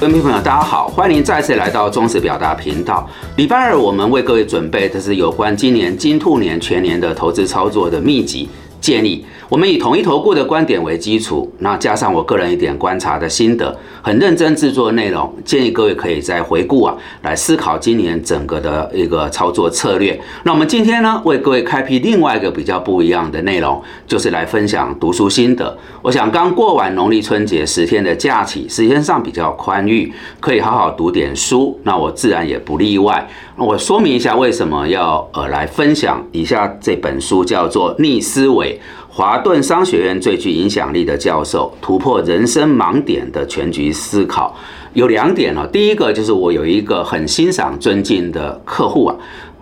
各位朋友，大家好，欢迎再次来到中实表达频道。礼拜二，我们为各位准备的是有关今年金兔年全年的投资操作的秘籍建议。我们以统一投顾的观点为基础，那加上我个人一点观察的心得，很认真制作内容，建议各位可以再回顾啊，来思考今年整个的一个操作策略。那我们今天呢，为各位开辟另外一个比较不一样的内容，就是来分享读书心得。我想刚过完农历春节十天的假期，时间上比较宽裕，可以好好读点书。那我自然也不例外。我说明一下为什么要呃来分享以下这本书，叫做《逆思维》。华顿商学院最具影响力的教授突破人生盲点的全局思考有两点哦。第一个就是我有一个很欣赏、尊敬的客户啊，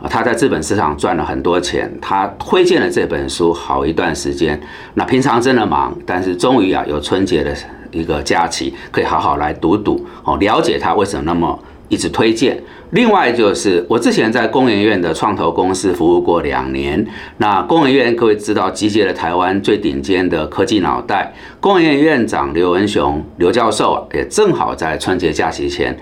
他在资本市场赚了很多钱，他推荐了这本书好一段时间。那平常真的忙，但是终于啊有春节的一个假期，可以好好来读读哦，了解他为什么那么。一直推荐。另外就是我之前在工研院的创投公司服务过两年。那工研院各位知道集结了台湾最顶尖的科技脑袋，工研院院长刘文雄刘教授，也正好在春节假期前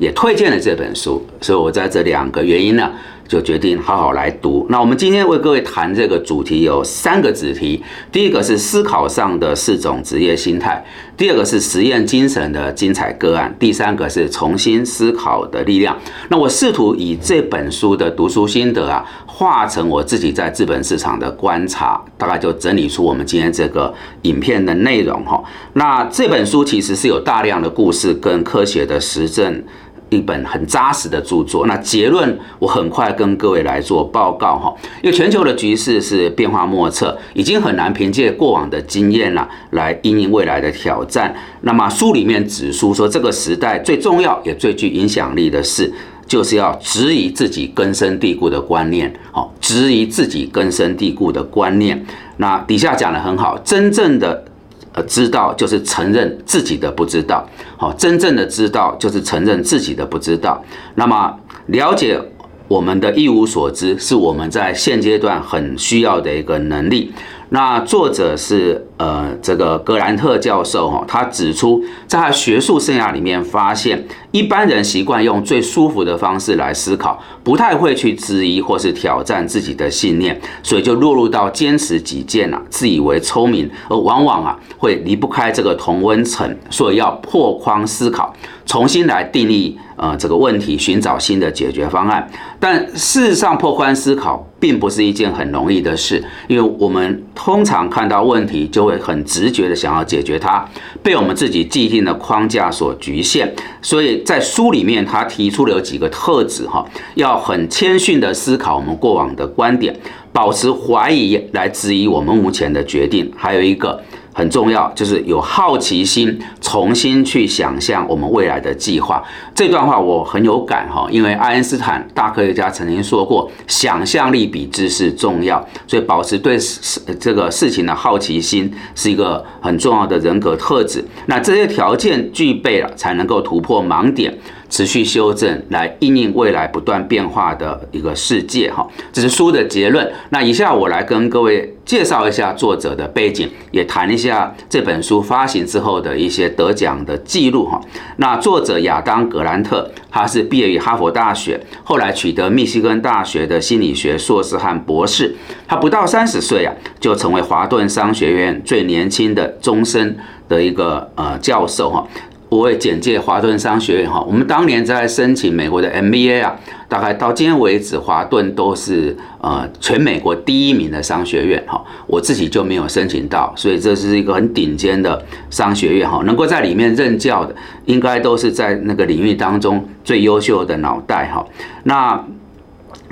也推荐了这本书。所以我在这两个原因呢。就决定好好来读。那我们今天为各位谈这个主题有三个子题，第一个是思考上的四种职业心态，第二个是实验精神的精彩个案，第三个是重新思考的力量。那我试图以这本书的读书心得啊，化成我自己在资本市场的观察，大概就整理出我们今天这个影片的内容哈。那这本书其实是有大量的故事跟科学的实证。一本很扎实的著作。那结论我很快跟各位来做报告哈，因为全球的局势是变化莫测，已经很难凭借过往的经验了来应应未来的挑战。那么书里面指出说，这个时代最重要也最具影响力的事，就是要质疑自己根深蒂固的观念。好，质疑自己根深蒂固的观念。那底下讲的很好，真正的。呃，知道就是承认自己的不知道，好，真正的知道就是承认自己的不知道。那么，了解我们的一无所知，是我们在现阶段很需要的一个能力。那作者是呃这个格兰特教授哈，他指出在他学术生涯里面发现，一般人习惯用最舒服的方式来思考，不太会去质疑或是挑战自己的信念，所以就落入到坚持己见啊，自以为聪明，而往往啊会离不开这个同温层，所以要破框思考，重新来定义呃这个问题，寻找新的解决方案。但事实上，破框思考。并不是一件很容易的事，因为我们通常看到问题就会很直觉的想要解决它，被我们自己既定的框架所局限。所以在书里面，他提出了有几个特质哈，要很谦逊的思考我们过往的观点，保持怀疑来质疑我们目前的决定，还有一个。很重要，就是有好奇心，重新去想象我们未来的计划。这段话我很有感哈，因为爱因斯坦大科学家曾经说过，想象力比知识重要，所以保持对事这个事情的好奇心是一个很重要的人格特质。那这些条件具备了，才能够突破盲点。持续修正来应应未来不断变化的一个世界哈，这是书的结论。那以下我来跟各位介绍一下作者的背景，也谈一下这本书发行之后的一些得奖的记录哈。那作者亚当格兰特，他是毕业于哈佛大学，后来取得密西根大学的心理学硕士和博士。他不到三十岁啊，就成为华顿商学院最年轻的终身的一个呃教授哈。我会简介华顿商学院哈，我们当年在申请美国的 MBA 啊，大概到今天为止，华顿都是呃全美国第一名的商学院哈，我自己就没有申请到，所以这是一个很顶尖的商学院哈，能够在里面任教的，应该都是在那个领域当中最优秀的脑袋哈。那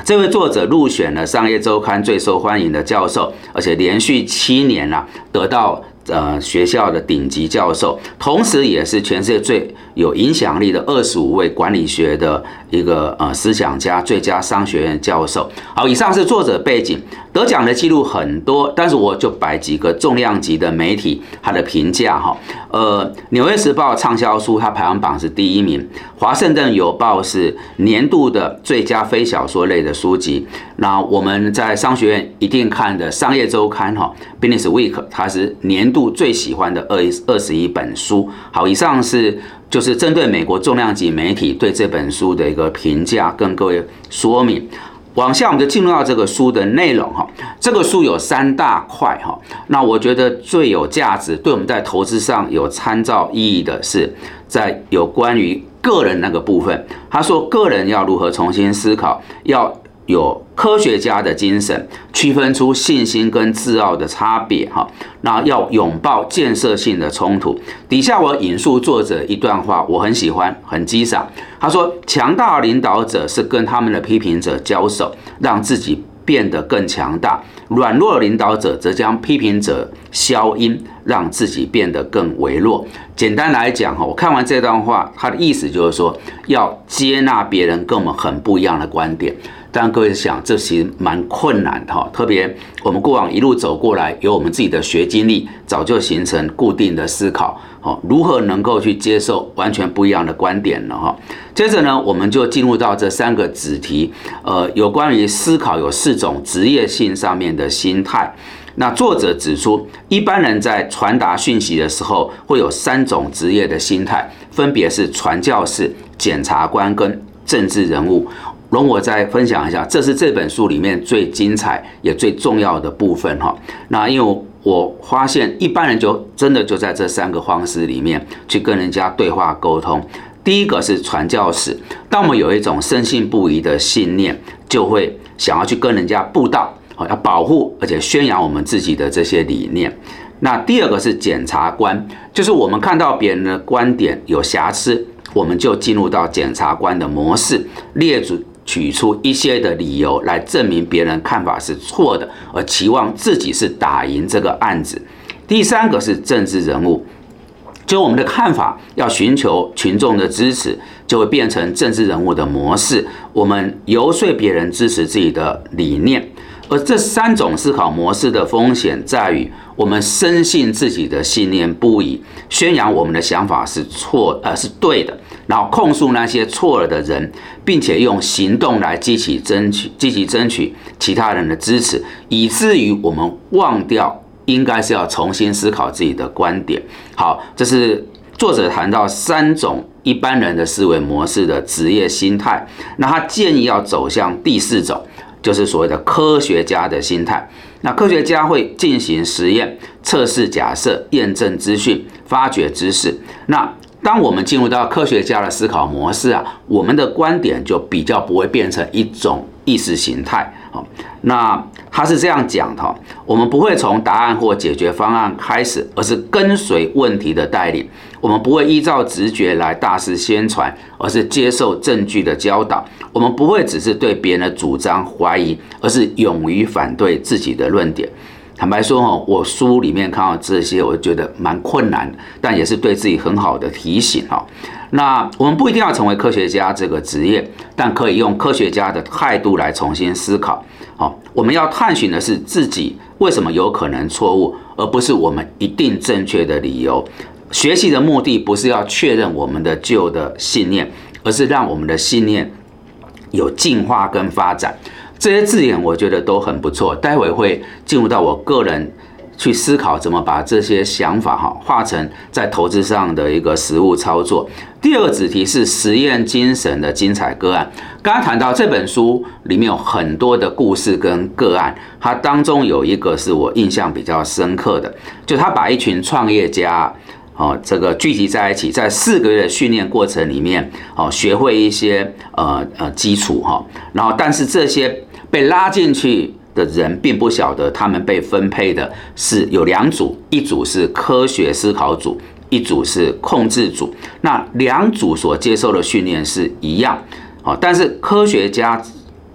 这位作者入选了商业周刊最受欢迎的教授，而且连续七年啊得到。呃，学校的顶级教授，同时也是全世界最有影响力的二十五位管理学的一个呃思想家，最佳商学院教授。好，以上是作者背景。得奖的记录很多，但是我就摆几个重量级的媒体它的评价哈。呃，《纽约时报》畅销书它排行榜是第一名，《华盛顿邮报》是年度的最佳非小说类的书籍。那我们在商学院一定看的《商业周刊》哈，《Business Week》它是年度最喜欢的二二十一本书。好，以上是就是针对美国重量级媒体对这本书的一个评价，跟各位说明。往下，我们就进入到这个书的内容哈。这个书有三大块哈。那我觉得最有价值，对我们在投资上有参照意义的是，在有关于个人那个部分。他说，个人要如何重新思考，要。有科学家的精神，区分出信心跟自傲的差别，哈，那要拥抱建设性的冲突。底下我引述作者一段话，我很喜欢，很激赏。他说：“强大领导者是跟他们的批评者交手，让自己变得更强大；软弱领导者则将批评者消音，让自己变得更微弱。”简单来讲，哈，我看完这段话，他的意思就是说，要接纳别人跟我们很不一样的观点。但各位想，这其实蛮困难的哈。特别我们过往一路走过来，有我们自己的学经历，早就形成固定的思考。好，如何能够去接受完全不一样的观点呢？哈，接着呢，我们就进入到这三个子题。呃，有关于思考有四种职业性上面的心态。那作者指出，一般人在传达讯息的时候，会有三种职业的心态，分别是传教士、检察官跟政治人物。容我再分享一下，这是这本书里面最精彩也最重要的部分哈。那因为我发现一般人就真的就在这三个方式里面去跟人家对话沟通。第一个是传教士，当我们有一种深信不疑的信念，就会想要去跟人家布道，好要保护而且宣扬我们自己的这些理念。那第二个是检察官，就是我们看到别人的观点有瑕疵，我们就进入到检察官的模式，列举。取出一些的理由来证明别人看法是错的，而期望自己是打赢这个案子。第三个是政治人物，就我们的看法要寻求群众的支持，就会变成政治人物的模式。我们游说别人支持自己的理念，而这三种思考模式的风险在于，我们深信自己的信念不疑，宣扬我们的想法是错，呃，是对的。然后控诉那些错了的人，并且用行动来积极争取、积极争取其他人的支持，以至于我们忘掉应该是要重新思考自己的观点。好，这是作者谈到三种一般人的思维模式的职业心态。那他建议要走向第四种，就是所谓的科学家的心态。那科学家会进行实验、测试假设、验证资讯、发掘知识。那当我们进入到科学家的思考模式啊，我们的观点就比较不会变成一种意识形态。好，那他是这样讲的：，我们不会从答案或解决方案开始，而是跟随问题的带领。我们不会依照直觉来大肆宣传，而是接受证据的教导。我们不会只是对别人的主张怀疑，而是勇于反对自己的论点。坦白说哈，我书里面看到这些，我觉得蛮困难，但也是对自己很好的提醒哈。那我们不一定要成为科学家这个职业，但可以用科学家的态度来重新思考。好，我们要探寻的是自己为什么有可能错误，而不是我们一定正确的理由。学习的目的不是要确认我们的旧的信念，而是让我们的信念有进化跟发展。这些字眼我觉得都很不错，待会会进入到我个人去思考怎么把这些想法哈化成在投资上的一个实物操作。第二个子题是实验精神的精彩个案。刚刚谈到这本书里面有很多的故事跟个案，它当中有一个是我印象比较深刻的，就他把一群创业家。哦，这个聚集在一起，在四个月的训练过程里面，哦，学会一些呃呃基础哈，然后但是这些被拉进去的人并不晓得，他们被分配的是有两组，一组是科学思考组，一组是控制组。那两组所接受的训练是一样，哦，但是科学家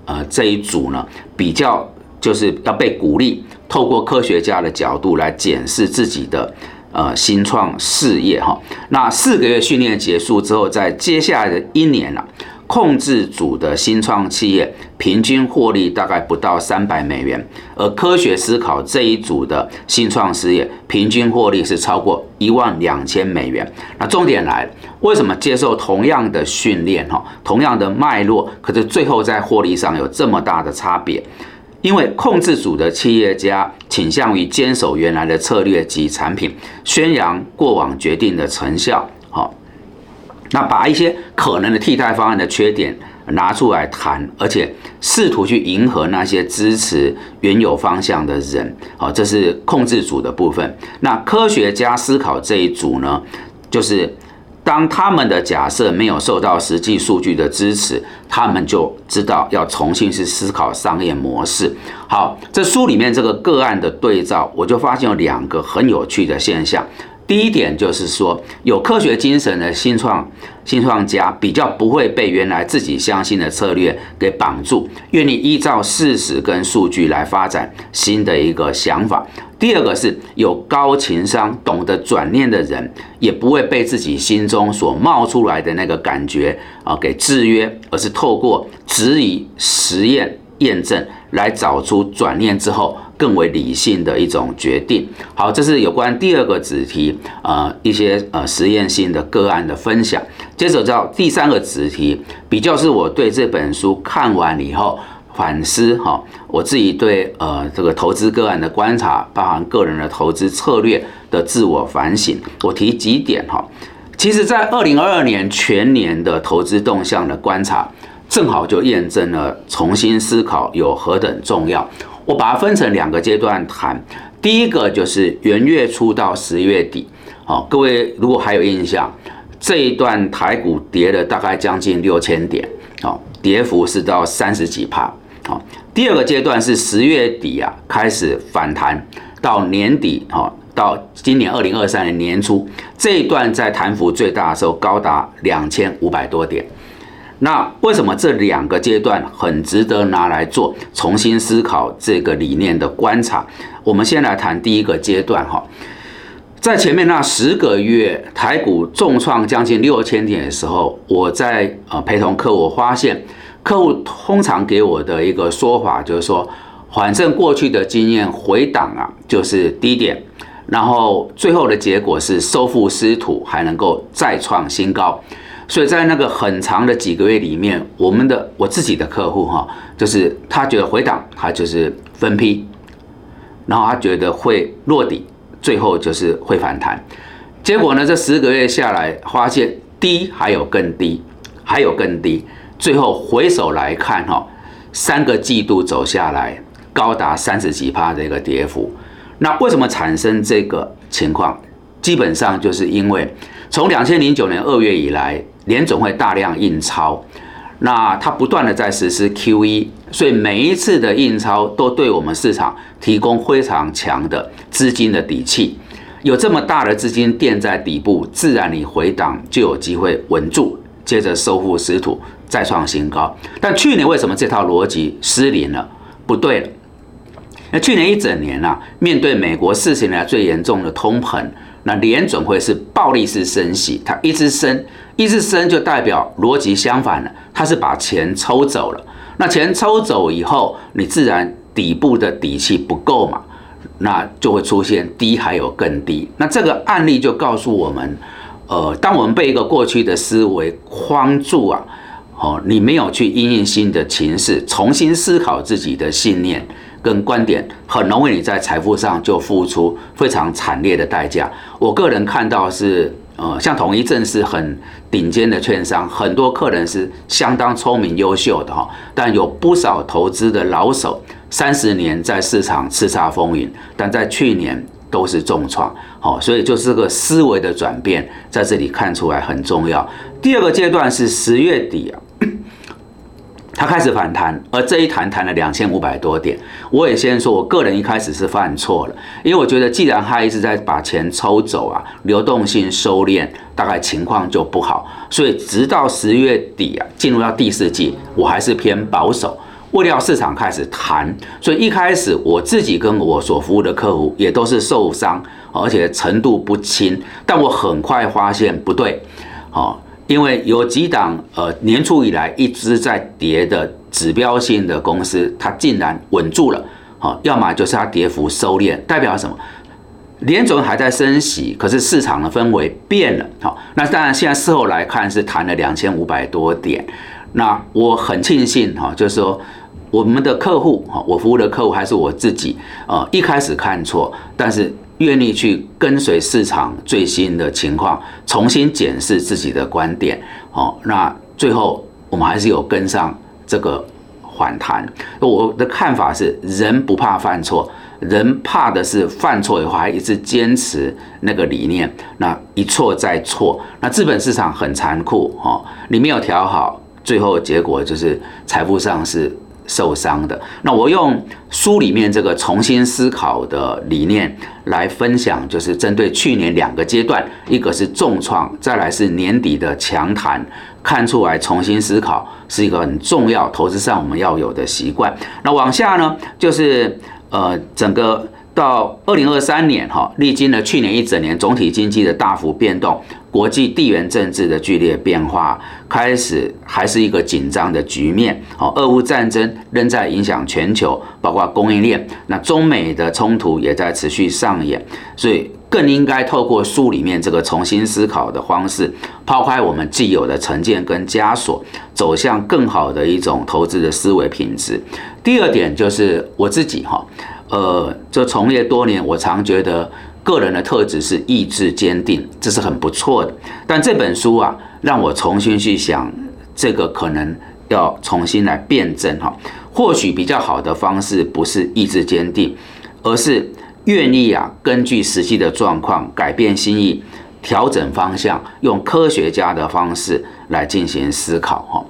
呃这一组呢，比较就是要被鼓励，透过科学家的角度来检视自己的。呃，新创事业哈，那四个月训练结束之后，在接下来的一年啊，控制组的新创企业平均获利大概不到三百美元，而科学思考这一组的新创事业平均获利是超过一万两千美元。那重点来了，为什么接受同样的训练哈，同样的脉络，可是最后在获利上有这么大的差别？因为控制组的企业家倾向于坚守原来的策略及产品，宣扬过往决定的成效。好，那把一些可能的替代方案的缺点拿出来谈，而且试图去迎合那些支持原有方向的人。好，这是控制组的部分。那科学家思考这一组呢，就是。当他们的假设没有受到实际数据的支持，他们就知道要重新去思考商业模式。好，这书里面这个个案的对照，我就发现有两个很有趣的现象。第一点就是说，有科学精神的新创新创家比较不会被原来自己相信的策略给绑住，愿意依照事实跟数据来发展新的一个想法。第二个是有高情商、懂得转念的人，也不会被自己心中所冒出来的那个感觉啊给制约，而是透过质疑、实验、验证来找出转念之后。更为理性的一种决定。好，这是有关第二个子题，呃，一些呃实验性的个案的分享。接着到第三个子题，比较是我对这本书看完以后反思哈，我自己对呃这个投资个案的观察，包含个人的投资策略的自我反省。我提几点哈，其实在二零二二年全年的投资动向的观察，正好就验证了重新思考有何等重要。我把它分成两个阶段谈，第一个就是元月初到十月底，好，各位如果还有印象，这一段台股跌了大概将近六千点，好，跌幅是到三十几帕，好，第二个阶段是十月底啊开始反弹，到年底，好，到今年二零二三年年初这一段在弹幅最大的时候高达两千五百多点。那为什么这两个阶段很值得拿来做重新思考这个理念的观察？我们先来谈第一个阶段哈，在前面那十个月台股重创将近六千点的时候，我在呃陪同客户发现，客户通常给我的一个说法就是说，反正过去的经验回档啊就是低点，然后最后的结果是收复失土，还能够再创新高。所以在那个很长的几个月里面，我们的我自己的客户哈，就是他觉得回档，他就是分批，然后他觉得会落底，最后就是会反弹。结果呢，这十个月下来，发现低还有更低，还有更低，最后回首来看哈，三个季度走下来，高达三十几趴的一个跌幅。那为什么产生这个情况？基本上就是因为从两千零九年二月以来。联总会大量印钞，那它不断的在实施 QE，所以每一次的印钞都对我们市场提供非常强的资金的底气。有这么大的资金垫在底部，自然你回档就有机会稳住，接着收复失土，再创新高。但去年为什么这套逻辑失灵了？不对了。那去年一整年啊，面对美国四十年来最严重的通膨。那联准会是暴力式升息，它一直升，一字升就代表逻辑相反了，它是把钱抽走了。那钱抽走以后，你自然底部的底气不够嘛，那就会出现低还有更低。那这个案例就告诉我们，呃，当我们被一个过去的思维框住啊，哦，你没有去应应新的情势，重新思考自己的信念。跟观点很容易，你在财富上就付出非常惨烈的代价。我个人看到是，呃，像统一证是很顶尖的券商，很多客人是相当聪明优秀的哈，但有不少投资的老手，三十年在市场叱咤风云，但在去年都是重创，好，所以就是个思维的转变，在这里看出来很重要。第二个阶段是十月底啊。它开始反弹，而这一弹弹了两千五百多点。我也先说，我个人一开始是犯错了，因为我觉得既然他一直在把钱抽走啊，流动性收敛，大概情况就不好。所以直到十月底啊，进入到第四季，我还是偏保守。未料市场开始弹，所以一开始我自己跟我所服务的客户也都是受伤，而且程度不轻。但我很快发现不对，好。因为有几档呃年初以来一直在跌的指标性的公司，它竟然稳住了，好，要么就是它跌幅收敛，代表什么？联总还在升息，可是市场的氛围变了，好，那当然现在事后来看是谈了两千五百多点，那我很庆幸哈，就是说我们的客户哈，我服务的客户还是我自己，呃，一开始看错，但是愿意去跟随市场最新的情况，重新检视自己的观点，好，那最后我们还是有跟上这个反弹。我的看法是，人不怕犯错。人怕的是犯错以后还一直坚持那个理念，那一错再错，那资本市场很残酷哈，你没有调好，最后结果就是财富上是受伤的。那我用书里面这个重新思考的理念来分享，就是针对去年两个阶段，一个是重创，再来是年底的强谈，看出来重新思考是一个很重要投资上我们要有的习惯。那往下呢，就是。呃，整个到二零二三年哈，历经了去年一整年总体经济的大幅变动，国际地缘政治的剧烈变化，开始还是一个紧张的局面。好，俄乌战争仍在影响全球，包括供应链。那中美的冲突也在持续上演，所以更应该透过书里面这个重新思考的方式，抛开我们既有的成见跟枷锁，走向更好的一种投资的思维品质。第二点就是我自己哈，呃，这从业多年，我常觉得个人的特质是意志坚定，这是很不错的。但这本书啊，让我重新去想，这个可能要重新来辩证哈。或许比较好的方式不是意志坚定，而是愿意啊，根据实际的状况改变心意，调整方向，用科学家的方式来进行思考哈。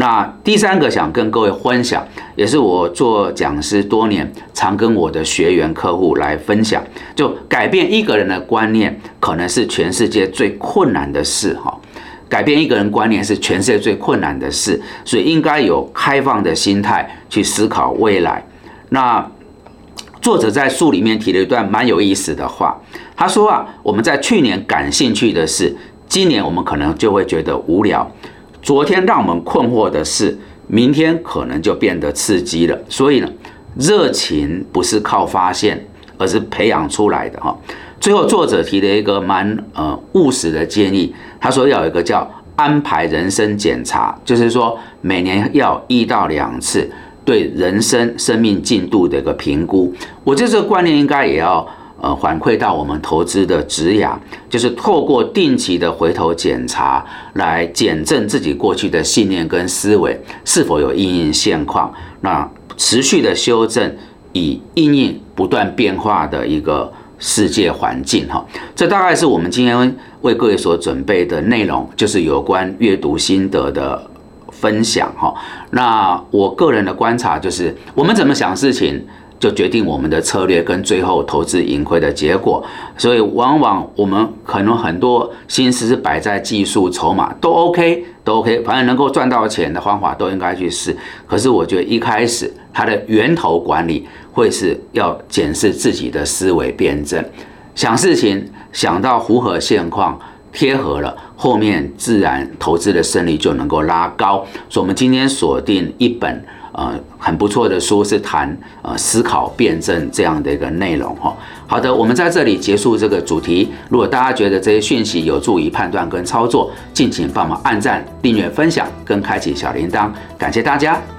那第三个想跟各位分享，也是我做讲师多年，常跟我的学员客户来分享，就改变一个人的观念，可能是全世界最困难的事哈。改变一个人观念是全世界最困难的事，所以应该有开放的心态去思考未来。那作者在书里面提了一段蛮有意思的话，他说啊，我们在去年感兴趣的事，今年我们可能就会觉得无聊。昨天让我们困惑的事，明天可能就变得刺激了。所以呢，热情不是靠发现，而是培养出来的哈。最后，作者提了一个蛮呃务实的建议，他说要有一个叫安排人生检查，就是说每年要一到两次对人生生命进度的一个评估。我觉得这个观念应该也要。呃，反馈到我们投资的质押，就是透过定期的回头检查，来检证自己过去的信念跟思维是否有应应现况。那持续的修正，以应应不断变化的一个世界环境哈。这大概是我们今天为各位所准备的内容，就是有关阅读心得的分享哈。那我个人的观察就是，我们怎么想事情。就决定我们的策略跟最后投资盈亏的结果，所以往往我们可能很多心思是摆在技术筹码都 OK 都 OK，反正能够赚到钱的方法都应该去试。可是我觉得一开始它的源头管理会是要检视自己的思维辩证，想事情想到符合现况贴合了，后面自然投资的胜率就能够拉高。所以，我们今天锁定一本。呃，很不错的书是谈呃思考辩证这样的一个内容哈。好的，我们在这里结束这个主题。如果大家觉得这些讯息有助于判断跟操作，敬请帮忙按赞、订阅、分享跟开启小铃铛，感谢大家。